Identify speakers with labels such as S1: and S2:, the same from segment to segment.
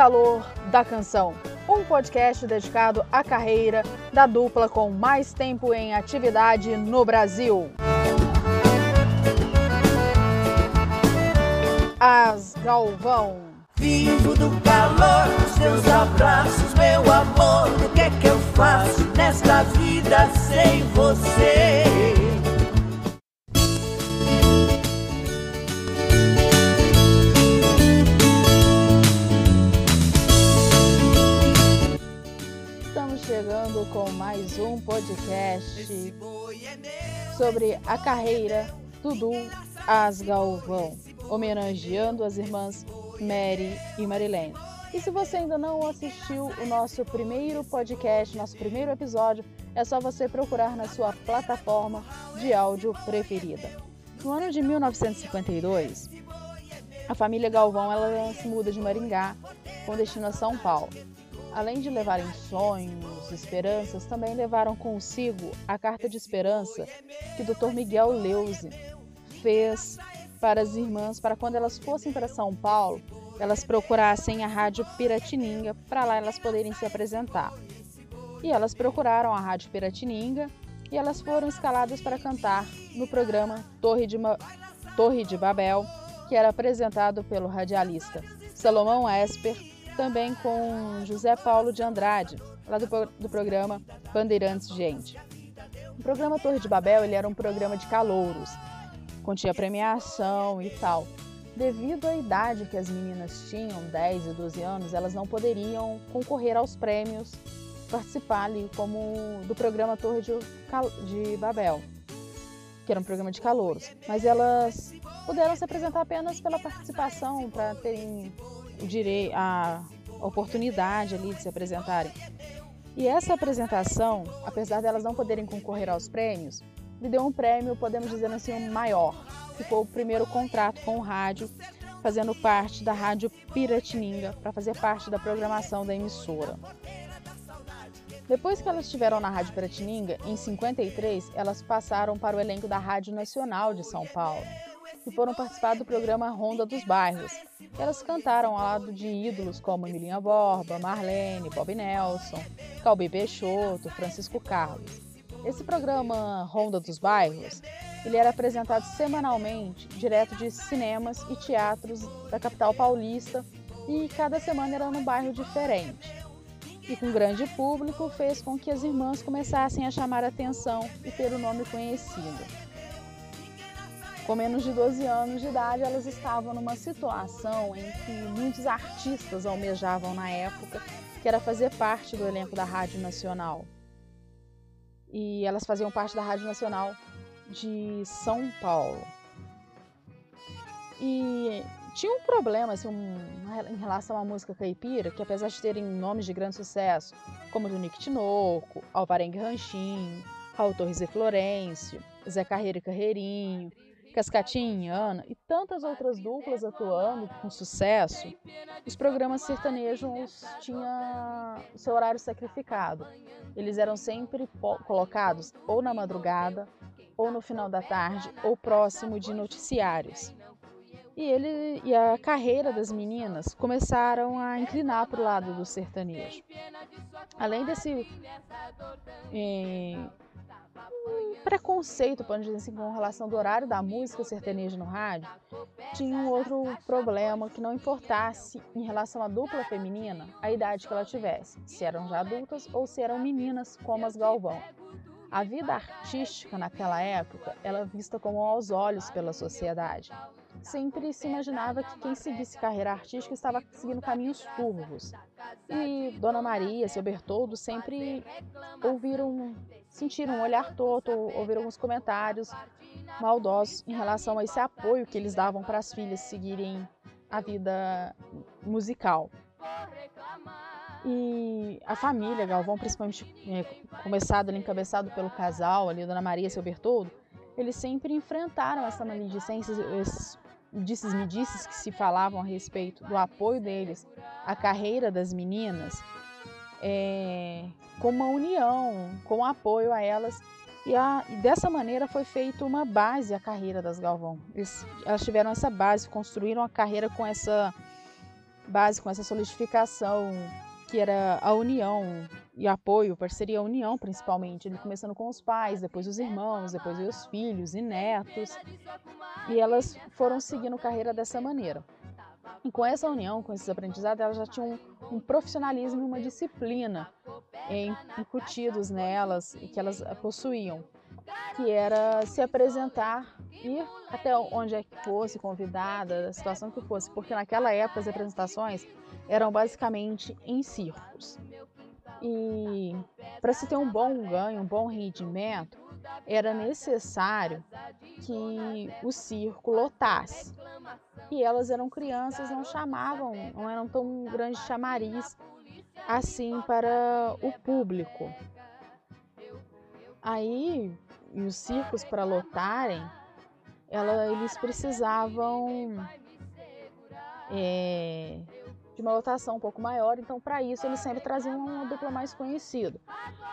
S1: Calor da canção, um podcast dedicado à carreira da dupla com mais tempo em atividade no Brasil. As Galvão.
S2: Vivo do calor dos teus abraços, meu amor. O que é que eu faço nesta vida sem você?
S1: Chegando com mais um podcast sobre a carreira do duo As Galvão, homenageando as irmãs Mary e Marilene. E se você ainda não assistiu o nosso primeiro podcast, nosso primeiro episódio, é só você procurar na sua plataforma de áudio preferida. No ano de 1952, a família Galvão ela se muda de Maringá com destino a São Paulo. Além de levarem sonhos, esperanças, também levaram consigo a carta de esperança que o Dr. Miguel Leuze fez para as irmãs, para quando elas fossem para São Paulo, elas procurassem a Rádio Piratininga para lá elas poderem se apresentar. E elas procuraram a Rádio Piratininga e elas foram escaladas para cantar no programa Torre de, Ma... Torre de Babel, que era apresentado pelo radialista Salomão Esper, também com José Paulo de Andrade, lá do, do programa Bandeirantes Gente. O programa Torre de Babel ele era um programa de calouros, continha premiação e tal. Devido à idade que as meninas tinham, 10 e 12 anos, elas não poderiam concorrer aos prêmios, participar ali como do programa Torre de, de Babel, que era um programa de calouros. Mas elas puderam se apresentar apenas pela participação, para terem o direito, a oportunidade ali de se apresentarem. E essa apresentação, apesar delas não poderem concorrer aos prêmios, lhe deu um prêmio, podemos dizer assim, um maior. Ficou o primeiro contrato com o rádio, fazendo parte da Rádio Piratininga, para fazer parte da programação da emissora. Depois que elas estiveram na Rádio Piratininga, em 53, elas passaram para o elenco da Rádio Nacional de São Paulo e foram participar do programa Ronda dos Bairros. Elas cantaram ao lado de ídolos como Emilinha Borba, Marlene, Bob Nelson, Calbi Peixoto, Francisco Carlos. Esse programa Ronda dos Bairros, ele era apresentado semanalmente, direto de cinemas e teatros da capital paulista, e cada semana era num bairro diferente. E com grande público fez com que as irmãs começassem a chamar atenção e ter o nome conhecido. Com menos de 12 anos de idade, elas estavam numa situação em que muitos artistas almejavam na época, que era fazer parte do elenco da Rádio Nacional. E elas faziam parte da Rádio Nacional de São Paulo. E tinha um problema assim, um, em relação à música caipira, que apesar de terem nomes de grande sucesso, como do Nick Tinoco, Alvarengue Ranchinho, Raul Torres e Florencio, Zé Carreira e Carreirinho, Cascatinha, Ana e tantas outras duplas atuando com sucesso, os programas sertanejos tinham seu horário sacrificado. Eles eram sempre colocados ou na madrugada, ou no final da tarde, ou próximo de noticiários. E ele e a carreira das meninas começaram a inclinar para o lado do sertanejo. Além desse eh, preconceito, podemos dizer assim, com relação do horário da música sertaneja no rádio, tinha um outro problema que não importasse em relação à dupla feminina a idade que ela tivesse, se eram já adultas ou se eram meninas como as Galvão. A vida artística naquela época era vista como aos olhos pela sociedade. Sempre se imaginava que quem seguisse carreira artística estava seguindo caminhos turvos. E Dona Maria, seu Bertoldo sempre ouviram, sentiram um olhar torto, ouviram alguns comentários maldosos em relação a esse apoio que eles davam para as filhas seguirem a vida musical. E a família Galvão, principalmente é, começado ali, encabeçado pelo casal ali, Dona Maria e seu Bertoldo, eles sempre enfrentaram essa maledicência, esses disses medices que se falavam a respeito do apoio deles à carreira das meninas, é, com uma união, com apoio a elas. E, a, e, dessa maneira foi feita uma base à carreira das Galvão. Eles, elas tiveram essa base, construíram a carreira com essa base, com essa solidificação que era a união e apoio, parceria, união principalmente. Ele começando com os pais, depois os irmãos, depois os filhos e netos. E elas foram seguindo carreira dessa maneira. E com essa união, com esses aprendizados, elas já tinham um, um profissionalismo e uma disciplina incutidos nelas e que elas possuíam, que era se apresentar, ir até onde é que fosse convidada, a situação que fosse, porque naquela época as apresentações eram basicamente em circos. E para se ter um bom ganho, um bom rendimento, era necessário que o circo lotasse. E elas eram crianças, não chamavam, não eram tão grande chamariz assim para o público. Aí, os circos para lotarem, ela, eles precisavam é, de uma lotação um pouco maior, então para isso eles sempre traziam uma dupla mais conhecida.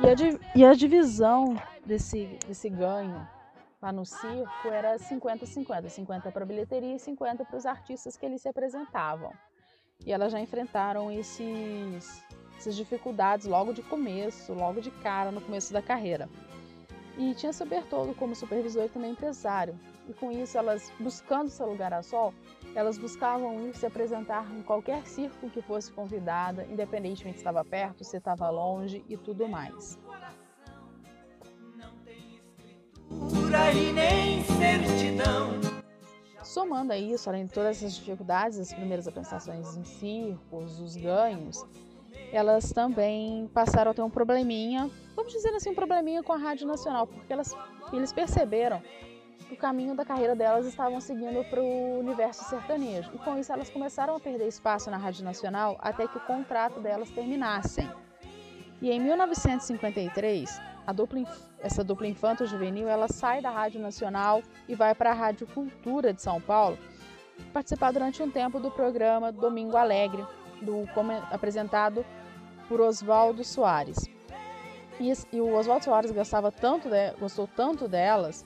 S1: E a, e a divisão desse, desse ganho lá no circo era 50-50, 50 para bilheteria e 50 para os artistas que eles se apresentavam. E elas já enfrentaram esses, essas dificuldades logo de começo, logo de cara, no começo da carreira. E tinha seu como supervisor e também empresário. E com isso, elas buscando seu lugar a sol, elas buscavam ir se apresentar em qualquer circo que fosse convidada, independentemente se estava perto, se estava longe e tudo mais. Somando a isso, além de todas essas dificuldades, as primeiras apresentações em circos, os ganhos, elas também passaram a ter um probleminha, vamos dizer assim, um probleminha com a Rádio Nacional, porque elas, eles perceberam o caminho da carreira delas estavam seguindo para o universo sertanejo. E com isso elas começaram a perder espaço na Rádio Nacional até que o contrato delas terminassem. E em 1953, dupla, essa dupla infanto-juvenil ela sai da Rádio Nacional e vai para a Rádio Cultura de São Paulo participar durante um tempo do programa Domingo Alegre, do, apresentado por Oswaldo Soares. E, e o Oswaldo Soares gostava tanto de, gostou tanto delas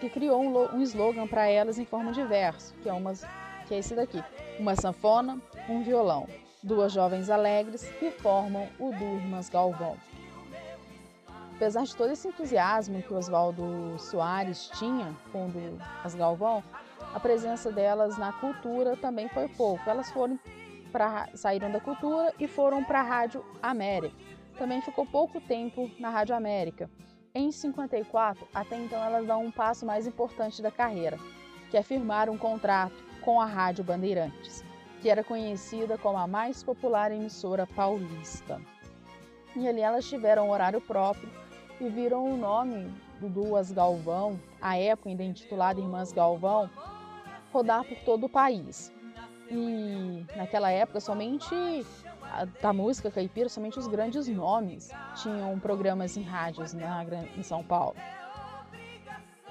S1: que criou um, um slogan para elas em forma de verso, que é, umas, que é esse daqui: uma sanfona, um violão, duas jovens alegres que formam o Durmas Galvão. Apesar de todo esse entusiasmo que o Oswaldo Soares tinha com as Galvão, a presença delas na cultura também foi pouco. Elas foram pra, saíram da cultura e foram para a Rádio América também ficou pouco tempo na Rádio América. Em 54, até então elas dão um passo mais importante da carreira, que é firmar um contrato com a Rádio Bandeirantes, que era conhecida como a mais popular emissora paulista. E ali elas tiveram um horário próprio e viram o nome do Duas Galvão, a época ainda intitulada Irmãs Galvão, rodar por todo o país. E naquela época somente da música caipira, somente os grandes nomes tinham programas em rádios na, em São Paulo.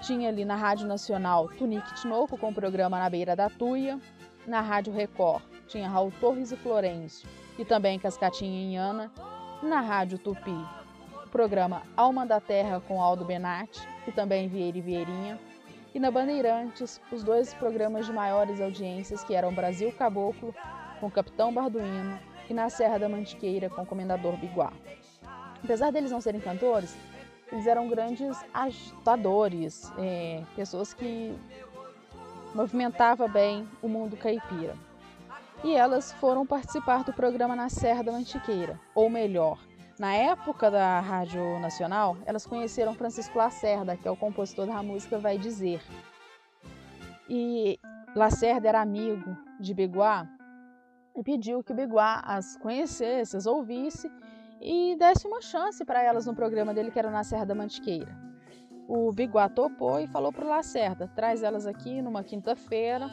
S1: Tinha ali na Rádio Nacional Tunique Tinoco com o programa Na Beira da Tuia, na Rádio Record tinha Raul Torres e Florencio. E também Cascatinha em Ana, na Rádio Tupi programa Alma da Terra com Aldo Benatti e também Vieira e Vieirinha, e na Bandeirantes os dois programas de maiores audiências que eram Brasil Caboclo com Capitão Barduino e na Serra da Mantiqueira com o Comendador Biguá. Apesar deles não serem cantores, eles eram grandes agitadores, é, pessoas que movimentavam bem o mundo caipira. E elas foram participar do programa na Serra da Mantiqueira, ou melhor, na época da Rádio Nacional, elas conheceram Francisco Lacerda, que é o compositor da música Vai Dizer. E Lacerda era amigo de Biguá e pediu que o Biguá as conhecesse, as ouvisse e desse uma chance para elas no programa dele que era na Serra da Mantiqueira. O Biguá topou e falou para o Lacerda: traz elas aqui numa quinta-feira,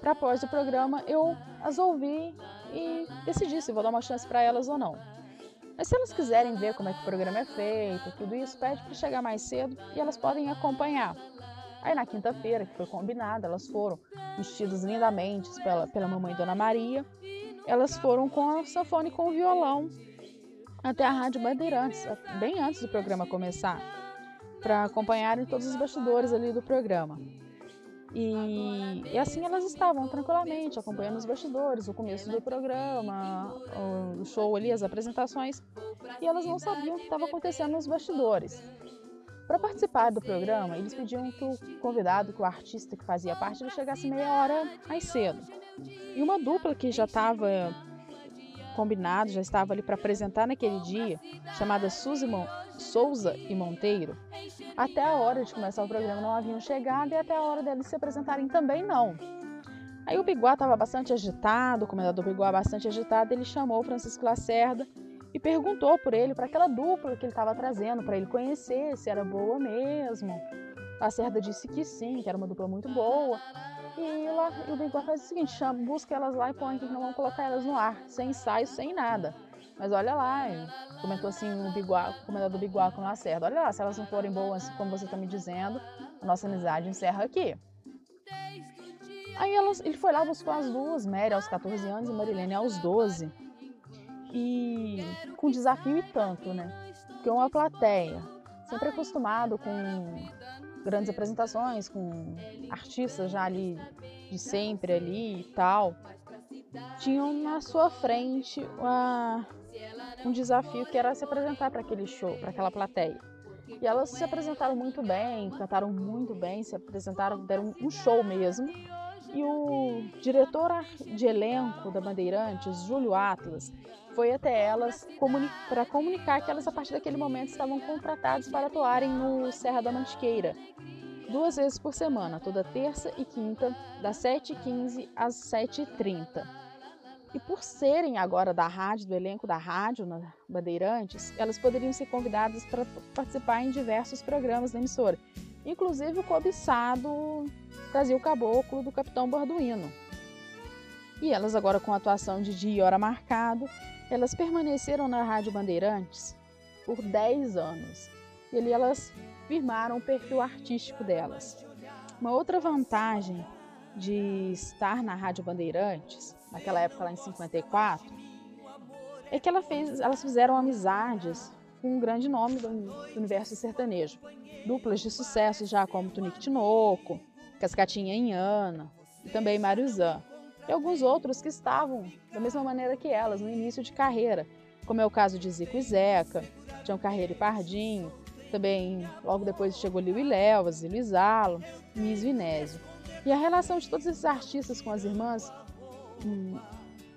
S1: para após o programa eu as ouvir e decidir se vou dar uma chance para elas ou não. Mas se elas quiserem ver como é que o programa é feito, tudo isso, pede para chegar mais cedo e elas podem acompanhar. Aí na quinta-feira, que foi combinado, elas foram vestidas lindamente pela, pela mamãe Dona Maria. Elas foram com a sanfona e com o violão até a Rádio Bandeirantes, bem antes do programa começar, para acompanharem todos os bastidores ali do programa. E, e, assim elas estavam tranquilamente acompanhando os bastidores, o começo do programa, o show ali, as apresentações, e elas não sabiam o que estava acontecendo nos bastidores. Para participar do programa, eles pediam que o convidado, que o artista que fazia parte, ele chegasse meia hora mais cedo. E uma dupla que já estava combinado, já estava ali para apresentar naquele dia, chamada Suzy Mon Souza e Monteiro, até a hora de começar o programa não haviam chegado e até a hora deles se apresentarem também não. Aí o Biguá estava bastante agitado, o comendador Biguá bastante agitado, ele chamou o Francisco Lacerda perguntou por ele, para aquela dupla que ele estava trazendo, para ele conhecer se era boa mesmo. Lacerda disse que sim, que era uma dupla muito boa. E, lá, e o Biguá faz o seguinte: chama, busca elas lá e põe que não vão colocar elas no ar, sem ensaio, sem nada. Mas olha lá, comentou assim o, Biguá, o Biguá com o Lacerda: olha lá, se elas não forem boas, como você está me dizendo, a nossa amizade encerra aqui. Aí elas, ele foi lá, buscou as duas, Mary aos 14 anos e Marilene aos 12 e com desafio e tanto, né? Porque uma plateia sempre acostumado com grandes apresentações, com artistas já ali de sempre ali e tal, tinham na sua frente uma, um desafio que era se apresentar para aquele show, para aquela plateia. E elas se apresentaram muito bem, cantaram muito bem, se apresentaram, deram um show mesmo. E o diretor de elenco da Bandeirantes, Júlio Atlas, foi até elas comuni para comunicar que elas, a partir daquele momento, estavam contratadas para atuarem no Serra da Mantiqueira, duas vezes por semana, toda terça e quinta, das 7h15 às 7h30. E por serem agora da rádio, do elenco da rádio na Bandeirantes, elas poderiam ser convidadas para participar em diversos programas da emissora, inclusive o cobiçado Brasil Caboclo do Capitão Borduino. E elas agora com atuação de dia e hora marcado, elas permaneceram na Rádio Bandeirantes por 10 anos. E ali elas firmaram o perfil artístico delas. Uma outra vantagem de estar na Rádio Bandeirantes, naquela época lá em 54, é que ela fez, elas fizeram amizades com um grande nome do, universo sertanejo. Duplas de sucesso já como Tunique Tinoco, Cascatinha Inhana e também Mário Zan. E alguns outros que estavam da mesma maneira que elas no início de carreira, como é o caso de Zico e Zeca, Tião Carreiro e Pardinho, também logo depois chegou Liu e Lévas, Luiz Alo, Miss Vinésio. E a relação de todos esses artistas com as irmãs,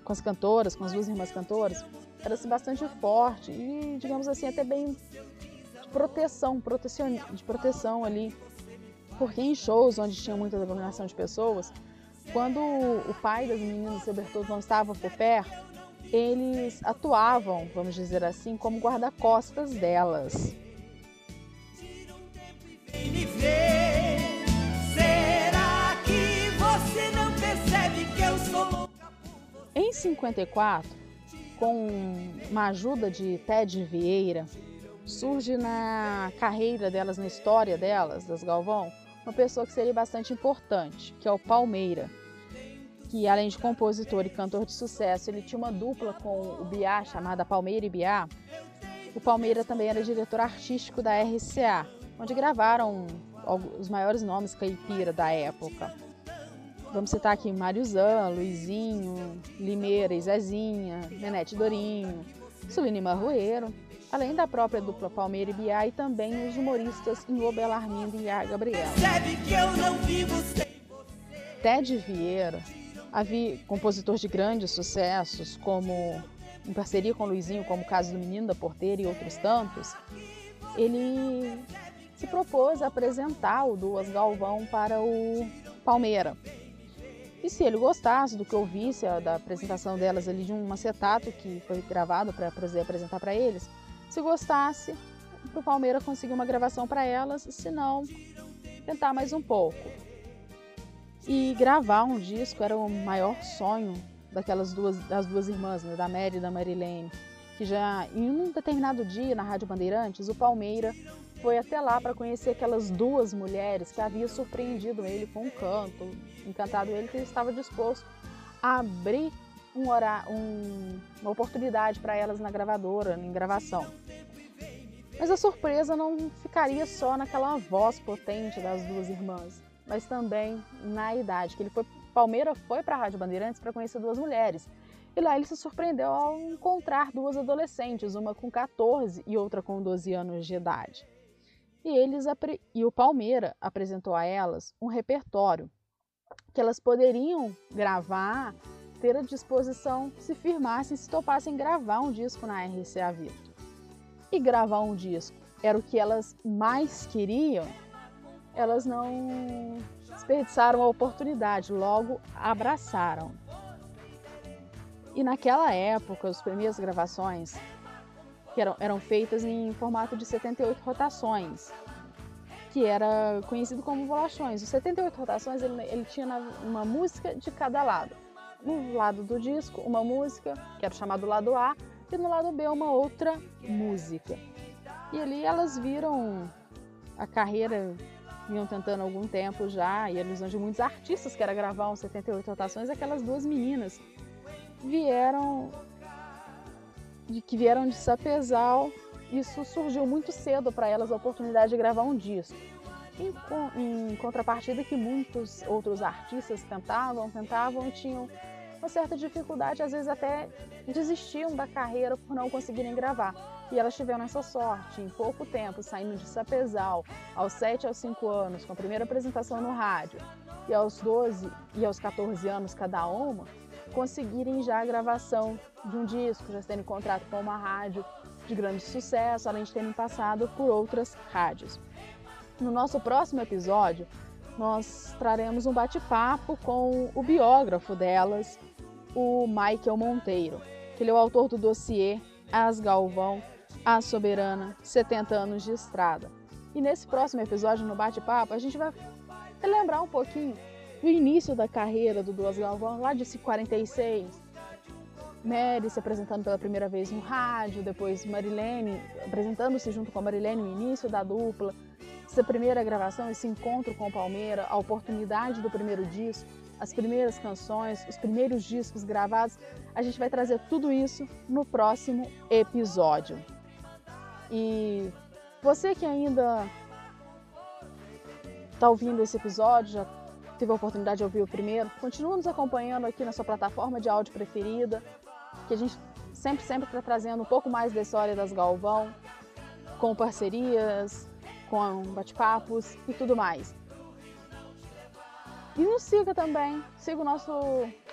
S1: com as cantoras, com as duas irmãs cantoras, era assim, bastante forte e, digamos assim, até bem de proteção, protecion, de proteção ali. Porque em shows onde tinha muita aglomeração de pessoas, quando o pai das meninas, seu Bertoldo, não estava por perto, eles atuavam, vamos dizer assim, como guarda-costas delas. Em 54, com uma ajuda de Ted Vieira, surge na carreira delas, na história delas, das Galvão, uma pessoa que seria bastante importante, que é o Palmeira, que além de compositor e cantor de sucesso, ele tinha uma dupla com o Biá, chamada Palmeira e Biá. O Palmeira também era diretor artístico da RCA, onde gravaram os maiores nomes caipira da época. Vamos citar aqui Zan, Luizinho, Limeira e Zezinha, Nenete Dorinho, Suline Marroeiro, além da própria dupla Palmeira e Biá e também os humoristas Inô Belarmindo e A Gabriela. Ted Vieira, havia compositor de grandes sucessos, como em parceria com Luizinho, como o caso do Menino da Porteira e outros tantos, ele se propôs a apresentar o Duas Galvão para o Palmeira. E se ele gostasse do que ouvisse da apresentação delas ali de um acetato que foi gravado para poder apresentar para eles, se gostasse, para o Palmeiras conseguir uma gravação para elas, se não, tentar mais um pouco. E gravar um disco era o maior sonho daquelas duas, das duas irmãs, né, da Mary e da Marilene, que já em um determinado dia na Rádio Bandeirantes, o Palmeira foi até lá para conhecer aquelas duas mulheres que havia surpreendido ele com um canto, encantado ele que ele estava disposto a abrir um hora, um, uma oportunidade para elas na gravadora, em gravação. Mas a surpresa não ficaria só naquela voz potente das duas irmãs, mas também na idade, que ele foi Palmeira foi para a Rádio Bandeirantes para conhecer duas mulheres. E lá ele se surpreendeu ao encontrar duas adolescentes, uma com 14 e outra com 12 anos de idade. E, eles, e o Palmeira apresentou a elas um repertório que elas poderiam gravar, à disposição se firmassem, se topassem gravar um disco na RCA Victor. E gravar um disco era o que elas mais queriam, elas não desperdiçaram a oportunidade, logo abraçaram. E naquela época, as primeiras gravações que eram, eram feitas em formato de 78 rotações, que era conhecido como volachões. Os 78 rotações ele, ele tinha uma música de cada lado. No lado do disco, uma música, que era chamado lado A, e no lado B, uma outra música. E ali elas viram a carreira vinham tentando há algum tempo já, e a ilusão de muitos artistas que era gravar um 78 rotações, aquelas duas meninas vieram de que vieram de Sapezal. Isso surgiu muito cedo para elas a oportunidade de gravar um disco. Em, em contrapartida que muitos outros artistas tentavam, tentavam e tinham uma certa dificuldade, às vezes até desistiam da carreira por não conseguirem gravar. E elas tiveram essa sorte, em pouco tempo, saindo de Sapezal, aos 7 aos 5 anos, com a primeira apresentação no rádio, e aos 12 e aos 14 anos cada uma, conseguirem já a gravação de um disco, já terem contrato com uma rádio de grande sucesso, além de terem passado por outras rádios. No nosso próximo episódio, nós traremos um bate-papo com o biógrafo delas, o Michael Monteiro, que ele é o autor do dossiê As Galvão, A Soberana, 70 anos de estrada. E nesse próximo episódio, no bate-papo, a gente vai lembrar um pouquinho do início da carreira do Duas Galvão, lá de 46. Mary se apresentando pela primeira vez no rádio, depois Marilene apresentando-se junto com a Marilene no início da dupla, essa primeira gravação, esse encontro com o Palmeira, a oportunidade do primeiro disco, as primeiras canções, os primeiros discos gravados. A gente vai trazer tudo isso no próximo episódio. E você que ainda está ouvindo esse episódio, já teve a oportunidade de ouvir o primeiro, continua nos acompanhando aqui na sua plataforma de áudio preferida, que a gente sempre, sempre está trazendo um pouco mais da história das Galvão, com parcerias, com bate-papos e tudo mais. E nos siga também, siga o nosso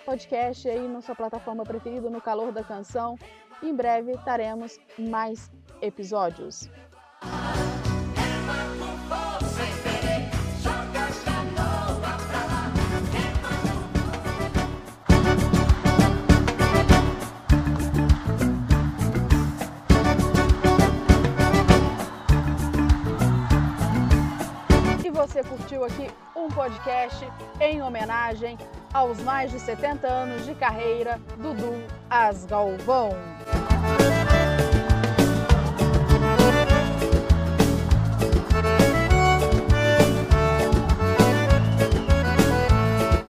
S1: podcast aí na sua plataforma preferida, no calor da canção. E em breve teremos mais episódios. você curtiu aqui podcast em homenagem aos mais de 70 anos de carreira do Dudu Asgalvão.